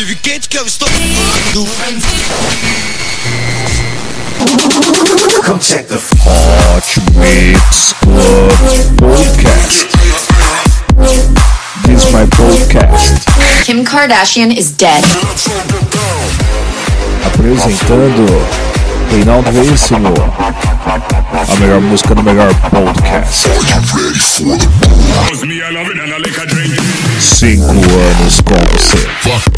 Adivinhante que eu estou Come check the Hot Mix Club Podcast. This is my podcast. Kim Kardashian is dead. Apresentando Reinaldo Veríssimo. A melhor música no melhor podcast. Cinco anos com você.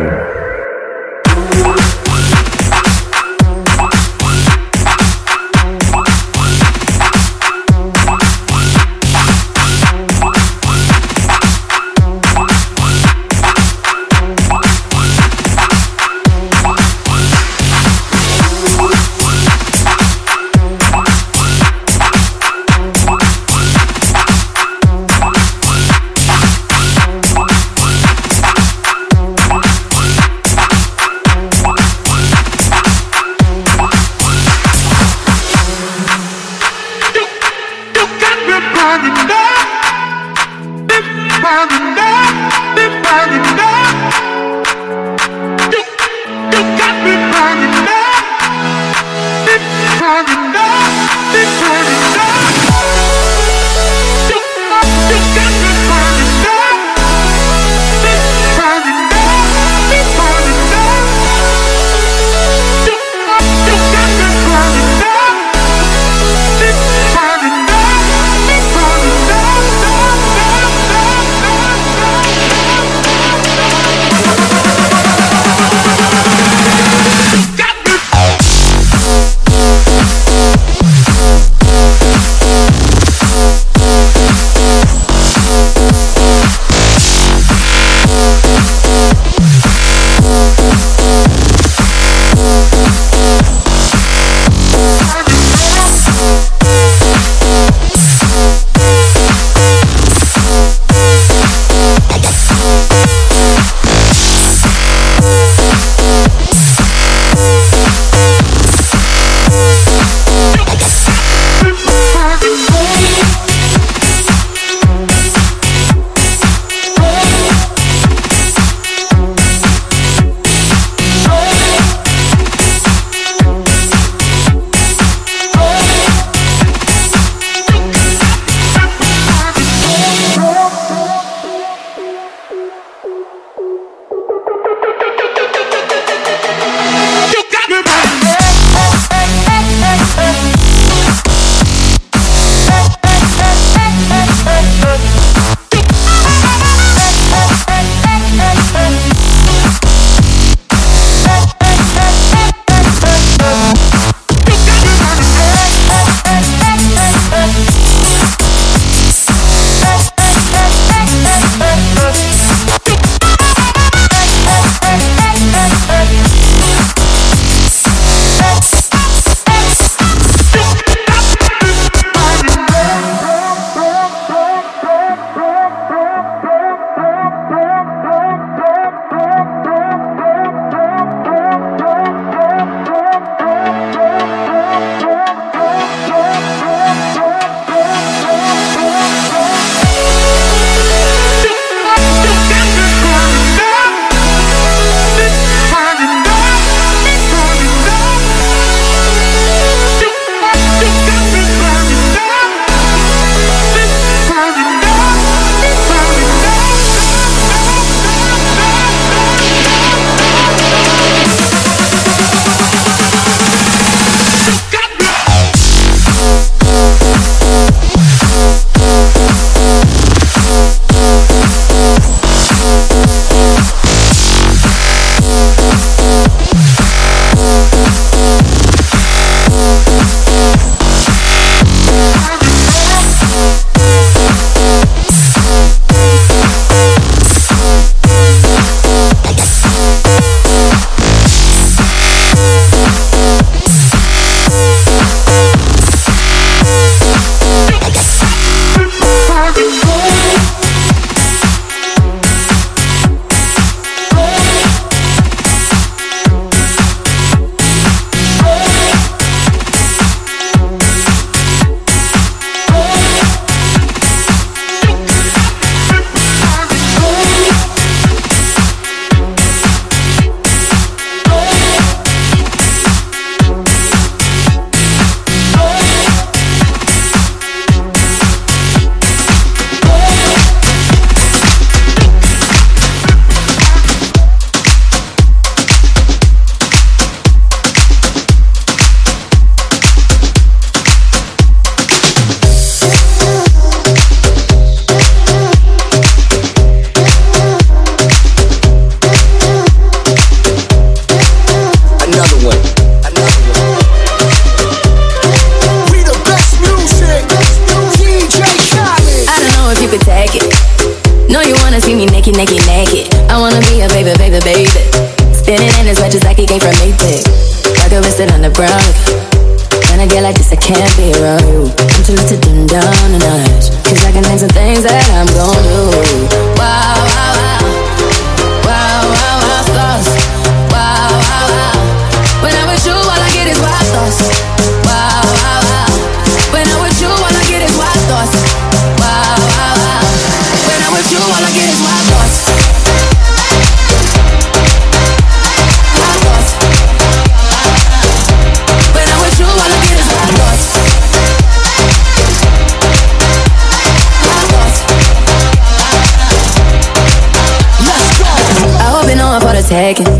Taking.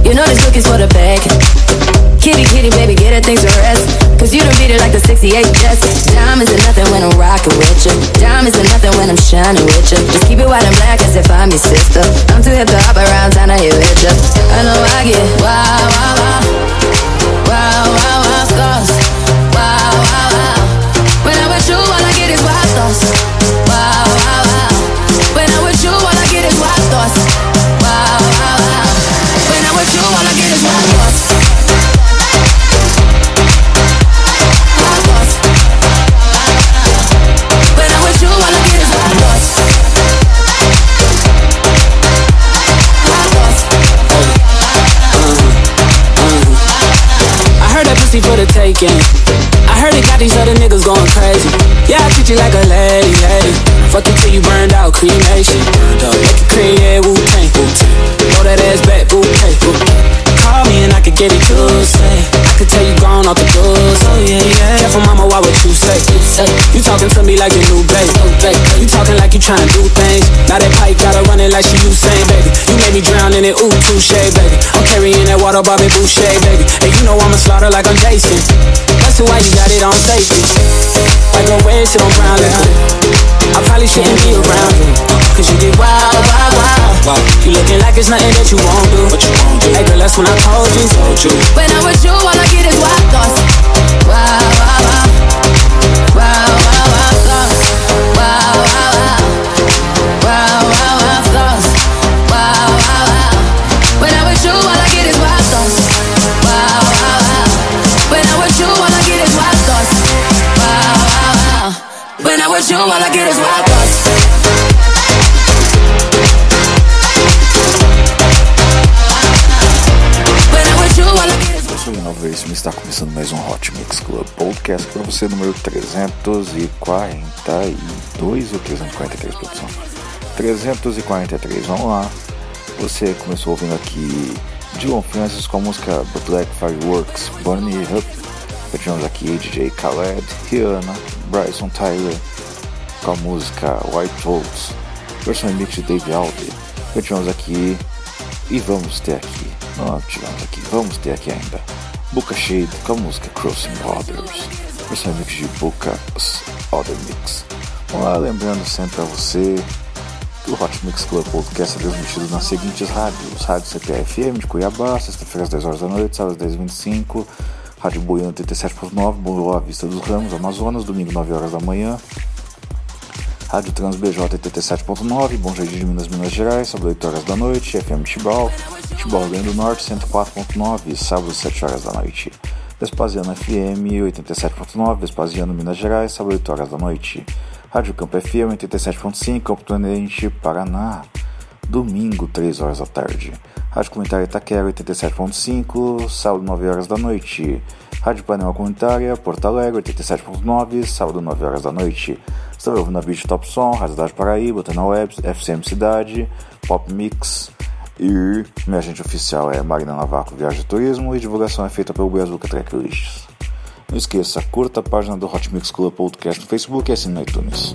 You know this cookie's for the bag. Kitty, kitty, baby, get her things to rest. Cause you don't beat it like the 68 Jets. Diamonds are nothing when I'm rocking with you. Diamonds are nothing when I'm shining with you. Just keep it white and black as if I'm your sister. I'm too hip to hop around, time to hit with you. I know I get wow, pussy for the taking. I heard it got these other niggas going crazy. Yeah, I treat you like a lady, lady. Fuck you till you burned out, cremation. Make it cream, yeah, Wu Tang. Throw that ass back, bouquet. Call me and I could get it to say. I could tell you gone off the goods. Oh yeah, yeah. Careful, mama, why what you say? You talking to me like your new babe. You talking like you trying to do things. Now that pipe gotta run it like she Usain, baby. You made me drown in it, ooh, touche, baby. I'm carrying that water, Bobby Boucher, baby. And you know I'ma slaughter like I'm Jason. That's why you got it on safety. Like a red shit on brown liquor. I probably shouldn't be around you. Cause you get wild, wild, wild. You looking like it's nothing that you won't do. But you won't do. Hey girl, that's when I told you. Told you. When I'm with you, all I get is wild thoughts. Wow, wow, wow. Wow, wow, wow, thoughts. With you, all I get is está começando mais um Hot Mix Club Podcast para você, número 342 ou 343, produção? 343, vamos lá. Você começou ouvindo aqui Dylan Francis com a música Black Fireworks, Burn It Up. Tivemos aqui DJ Khaled, Rihanna, Bryson Tyler com a música White Volts, versão remix de Dave Alvey. Tivemos aqui e vamos ter aqui, não tivemos aqui, vamos ter aqui ainda Boca Shade com a música Crossing Waters, versão remix de Boca's Other Mix. Vamos lá, lembrando sempre a você o Hot Mix Club Podcast é transmitido nas seguintes rádios: Rádio CPFM de Cuiabá, sexta-feira às 10 horas da noite, sábado às 10h25, Rádio Boiano 87.9, Boa Vista dos Ramos, Amazonas, domingo 9 horas da manhã, Rádio Trans BJ 87.9, Bom Jardim de Minas, Minas Gerais, sábado 8 horas da noite, FM Tibau, Tibau Rio do Norte 104.9, sábado 7 horas da noite. Vespasiano FM 87.9, Vespasiano, Minas Gerais, sábado 8 horas da noite. Rádio Campo FM 87.5, Campo Tenente, Paraná, domingo 3 horas da tarde. Rádio Comunitária Itaquera 87.5, sábado 9 horas da noite. Rádio Panela Comunitária, Porto Alegre 87.9, sábado 9 horas da noite. Está ouvindo a Beach Top Som, Rádio Paraíba, Tana Web, FCM Cidade, Pop Mix e minha agente oficial é Marina Navaco Viagem e Turismo e divulgação é feita pelo Brazuca Tracklists. Não esqueça, curta a página do Hot Mix Club Podcast no Facebook e assine no iTunes.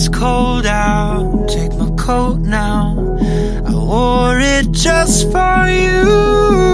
it's cold out. Take my coat now. I wore it just for you.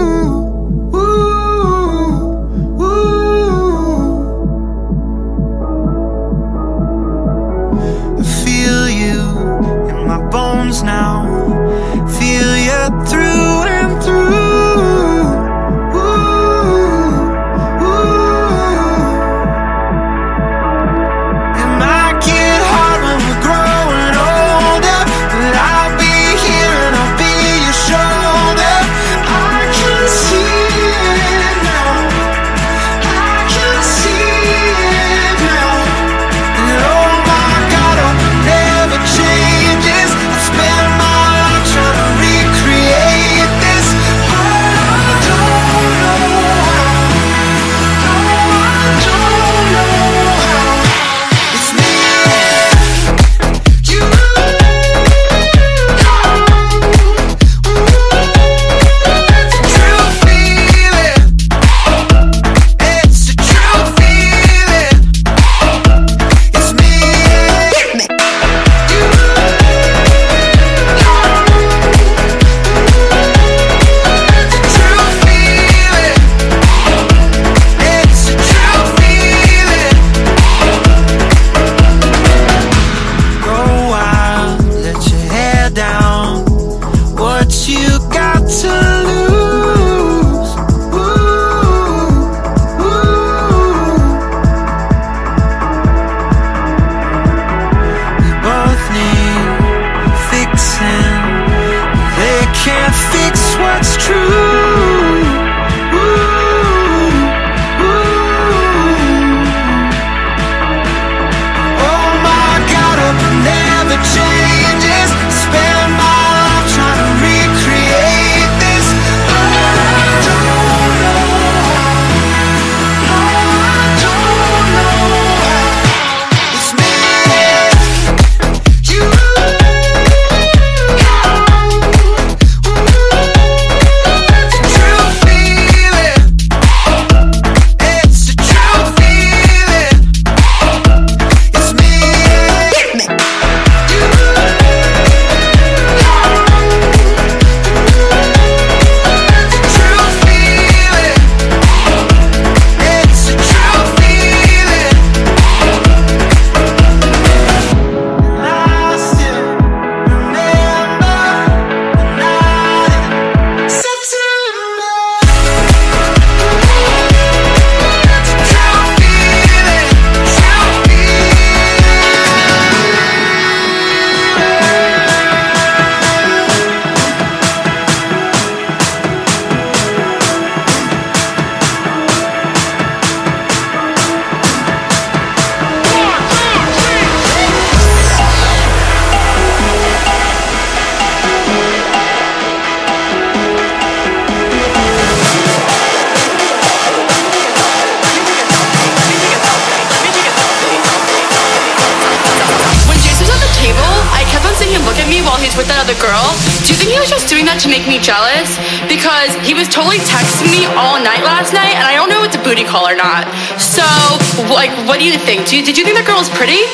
You, did you think that girl was pretty?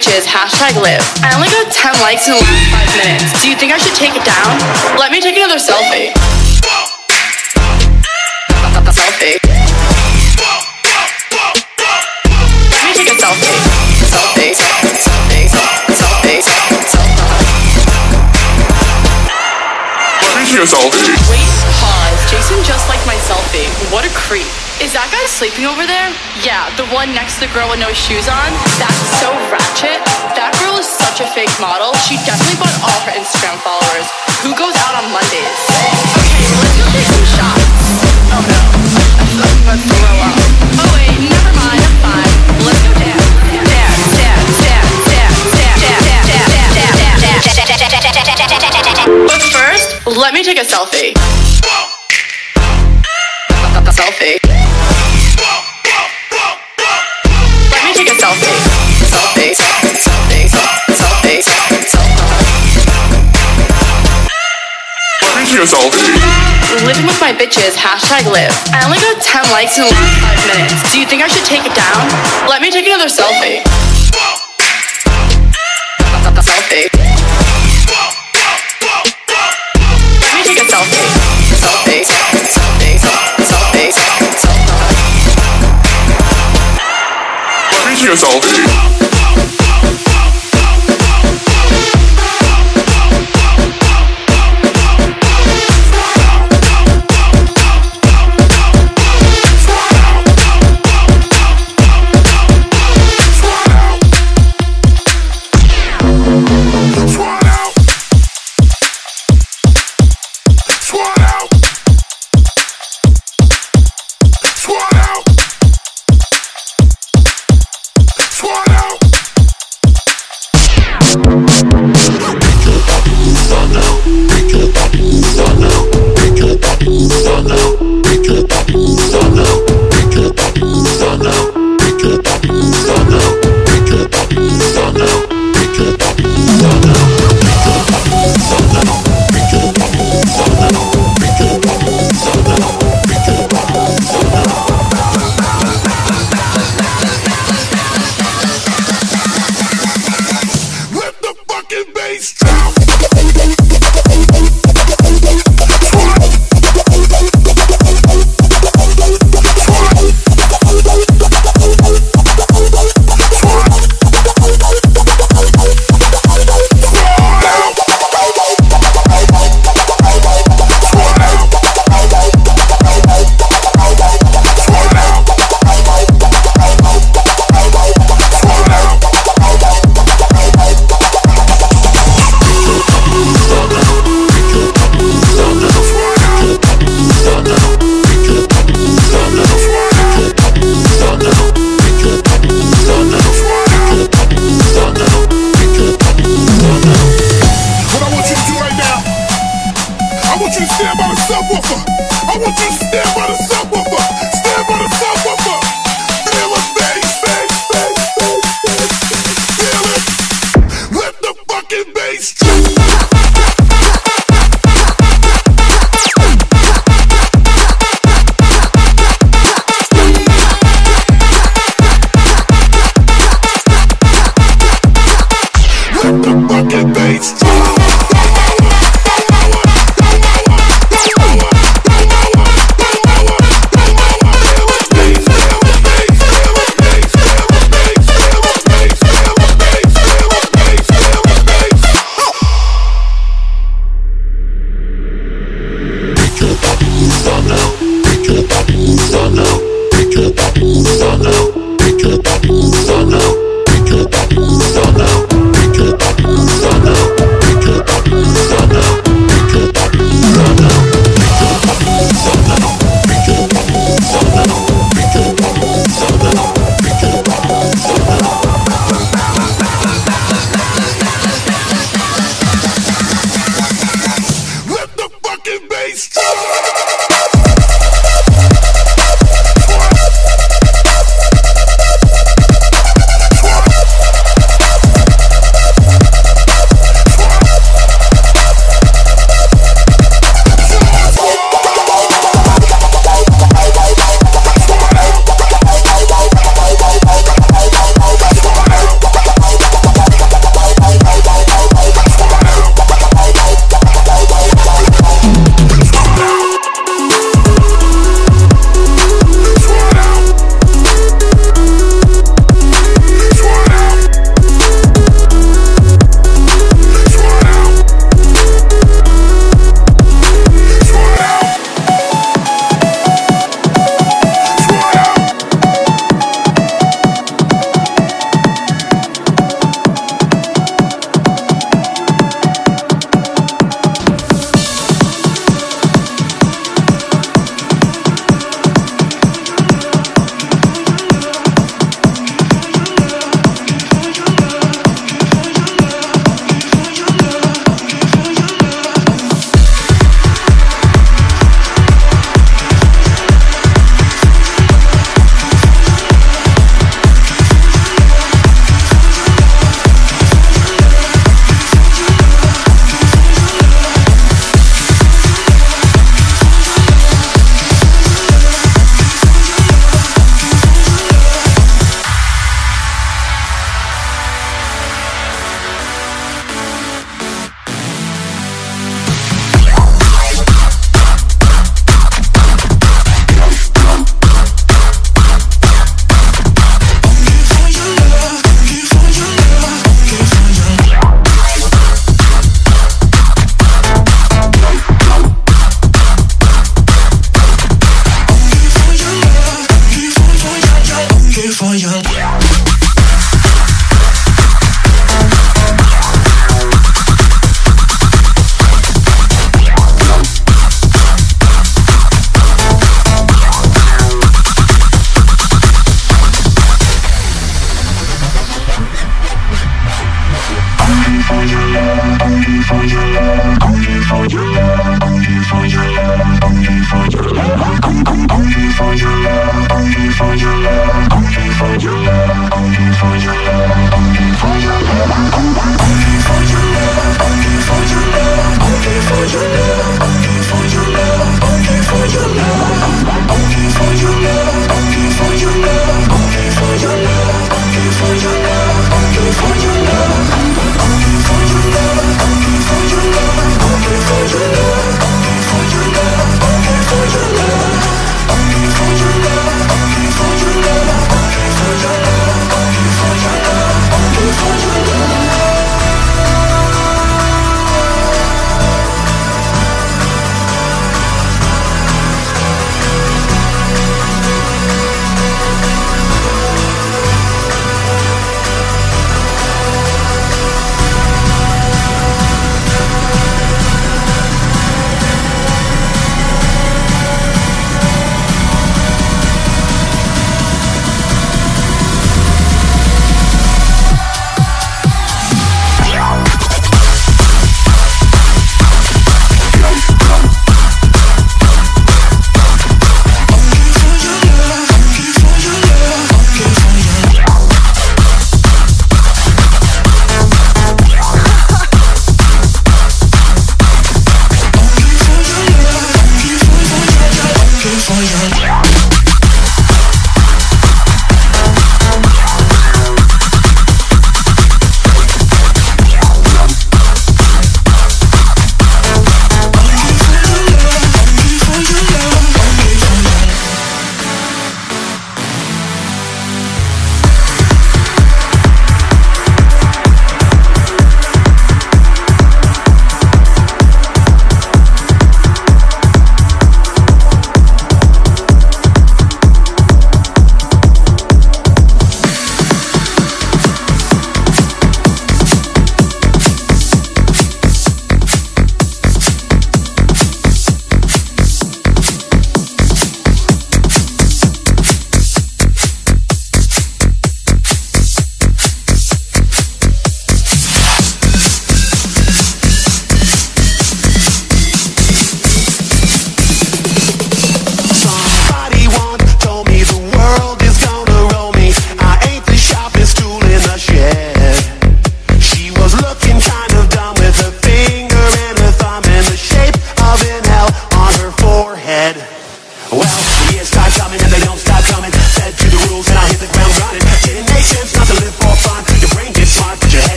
My bitches, hashtag live. I only got 10 likes in the last 5 minutes. Do you think I should take it down? Let me take another selfie. Selfie. Let me take a selfie. Selfie. Selfie. Selfie. Selfie. Wait, pause. Jason just liked my selfie. What a creep. Is that guy sleeping over there? Yeah, the one next to the girl with no shoes on. That's so ratchet. That girl is such a fake model. She definitely bought all her Instagram followers. Who goes out on Mondays? Okay, let's go take some shots. Oh no. I feel like I'm about to throw up. Oh wait, never mind. I'm fine. Let's go dance. But first, let me take a selfie. Selfie. Take a selfie. Selfie. Selfie. Selfie. Selfie. Living with my bitches, hashtag live. I only got 10 likes in the last 5 minutes. Do you think I should take it down? Let me take another selfie. Selfie. years old.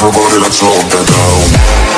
Everybody, let's all get down.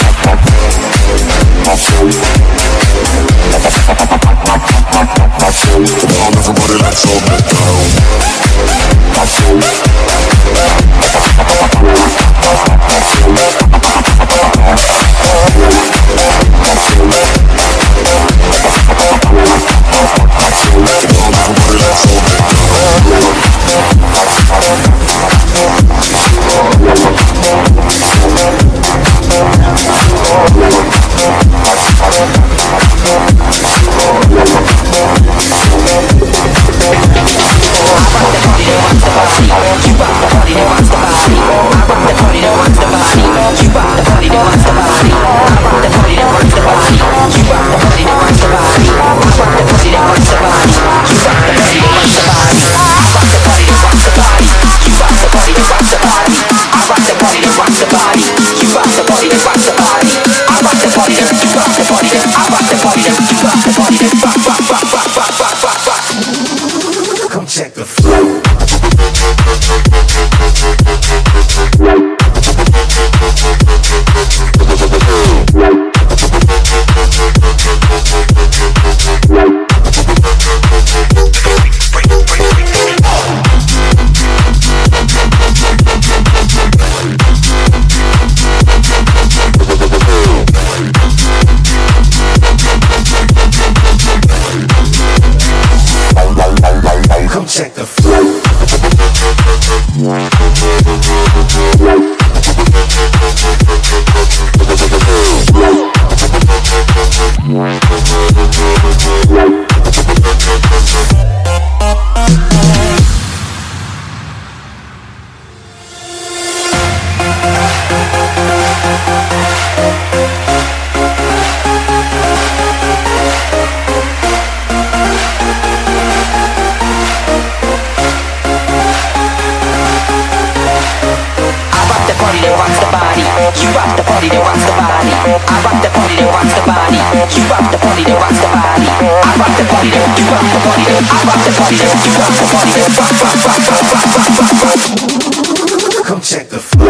Come check the.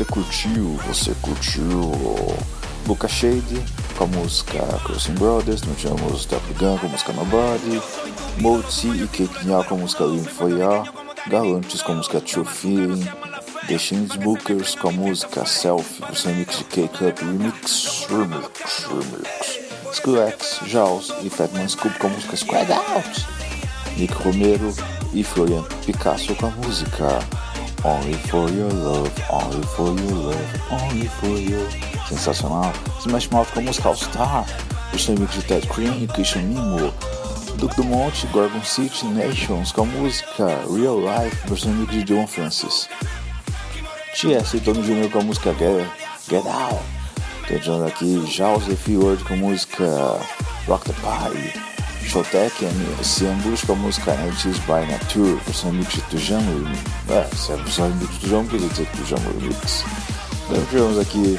Você curtiu, você curtiu Luca Shade com a música Crossing Brothers, nós tivemos Top Gun com a música Nobody, Moti e Nya com a música Lim Foya, Galantes com a música True Feeling, The Bookers com a música Self, o remix de K-Cup Remix, Remix, Remix, Skillex, Jaws e Fatman Scoop com a música Squad Out, Nick Romero e Florian Picasso com a música Only for your love, only for your love, only for you. Sensacional. Smash Mouth com a música All Star, o remix de Ted Cream e Christian Mimo. Duke Dumont, Gorgon City, Nations com a música Real Life, versão remix de John Francis. T.S. e Tony Jr. com a música Get, Get Out. Tô adiantando aqui Joseph Word com a música Rock the Party. Showtech e Ciambus com a música Antis by Nature, versão remix de Tujamo. É, se é a versão remix de Tujamo, quer dizer Tujamo Remix. Então tivemos aqui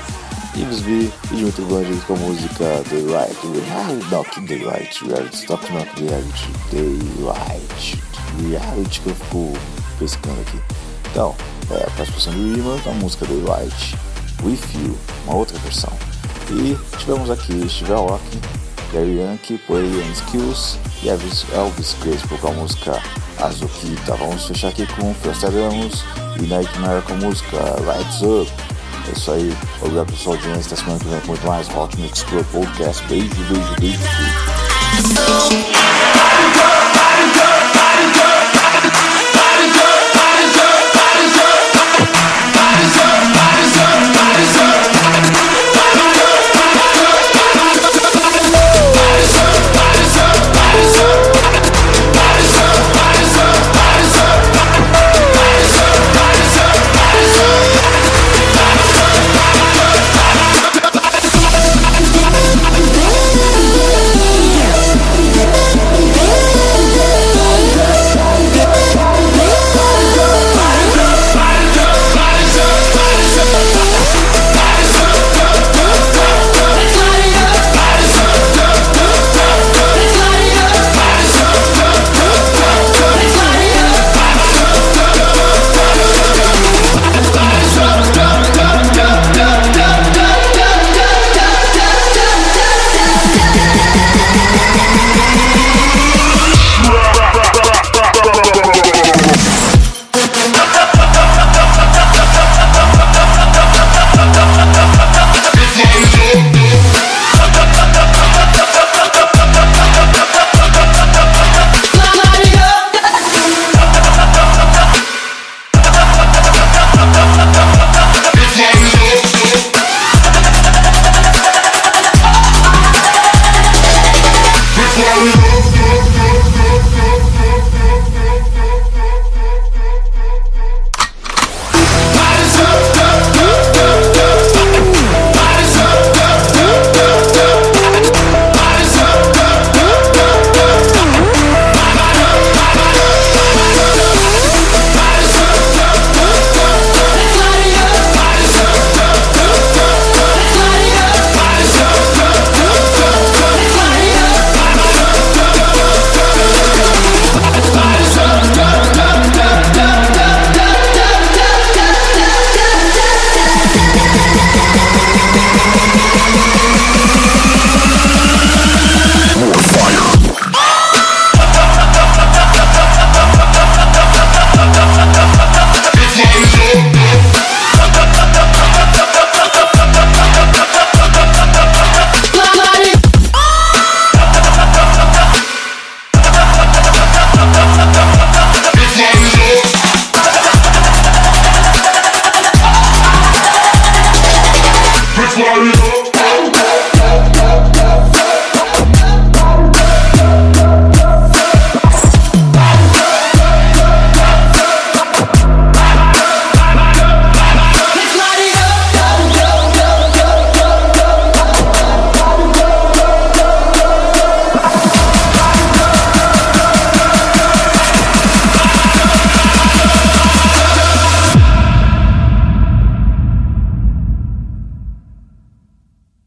V e Dimitri Blanches com a música Daylight. Ah, não, que Daylight, Reality, Stop não, Reality, Daylight, Reality que eu fico pescando aqui. Então, é, a participação de Rima com a música Daylight, With You, uma outra versão. E tivemos aqui Steve Aoki, Gary Yankee, and Skills e Elvis, Crespo com a música Azukita. Vamos fechar aqui com Frostadamos e Nightmare com a música Lights Up. É isso aí, obrigado pela sua audiência. Até semana que vem com muito mais Hot Mix Club Podcast. Beijo, beijo, beijo. beijo.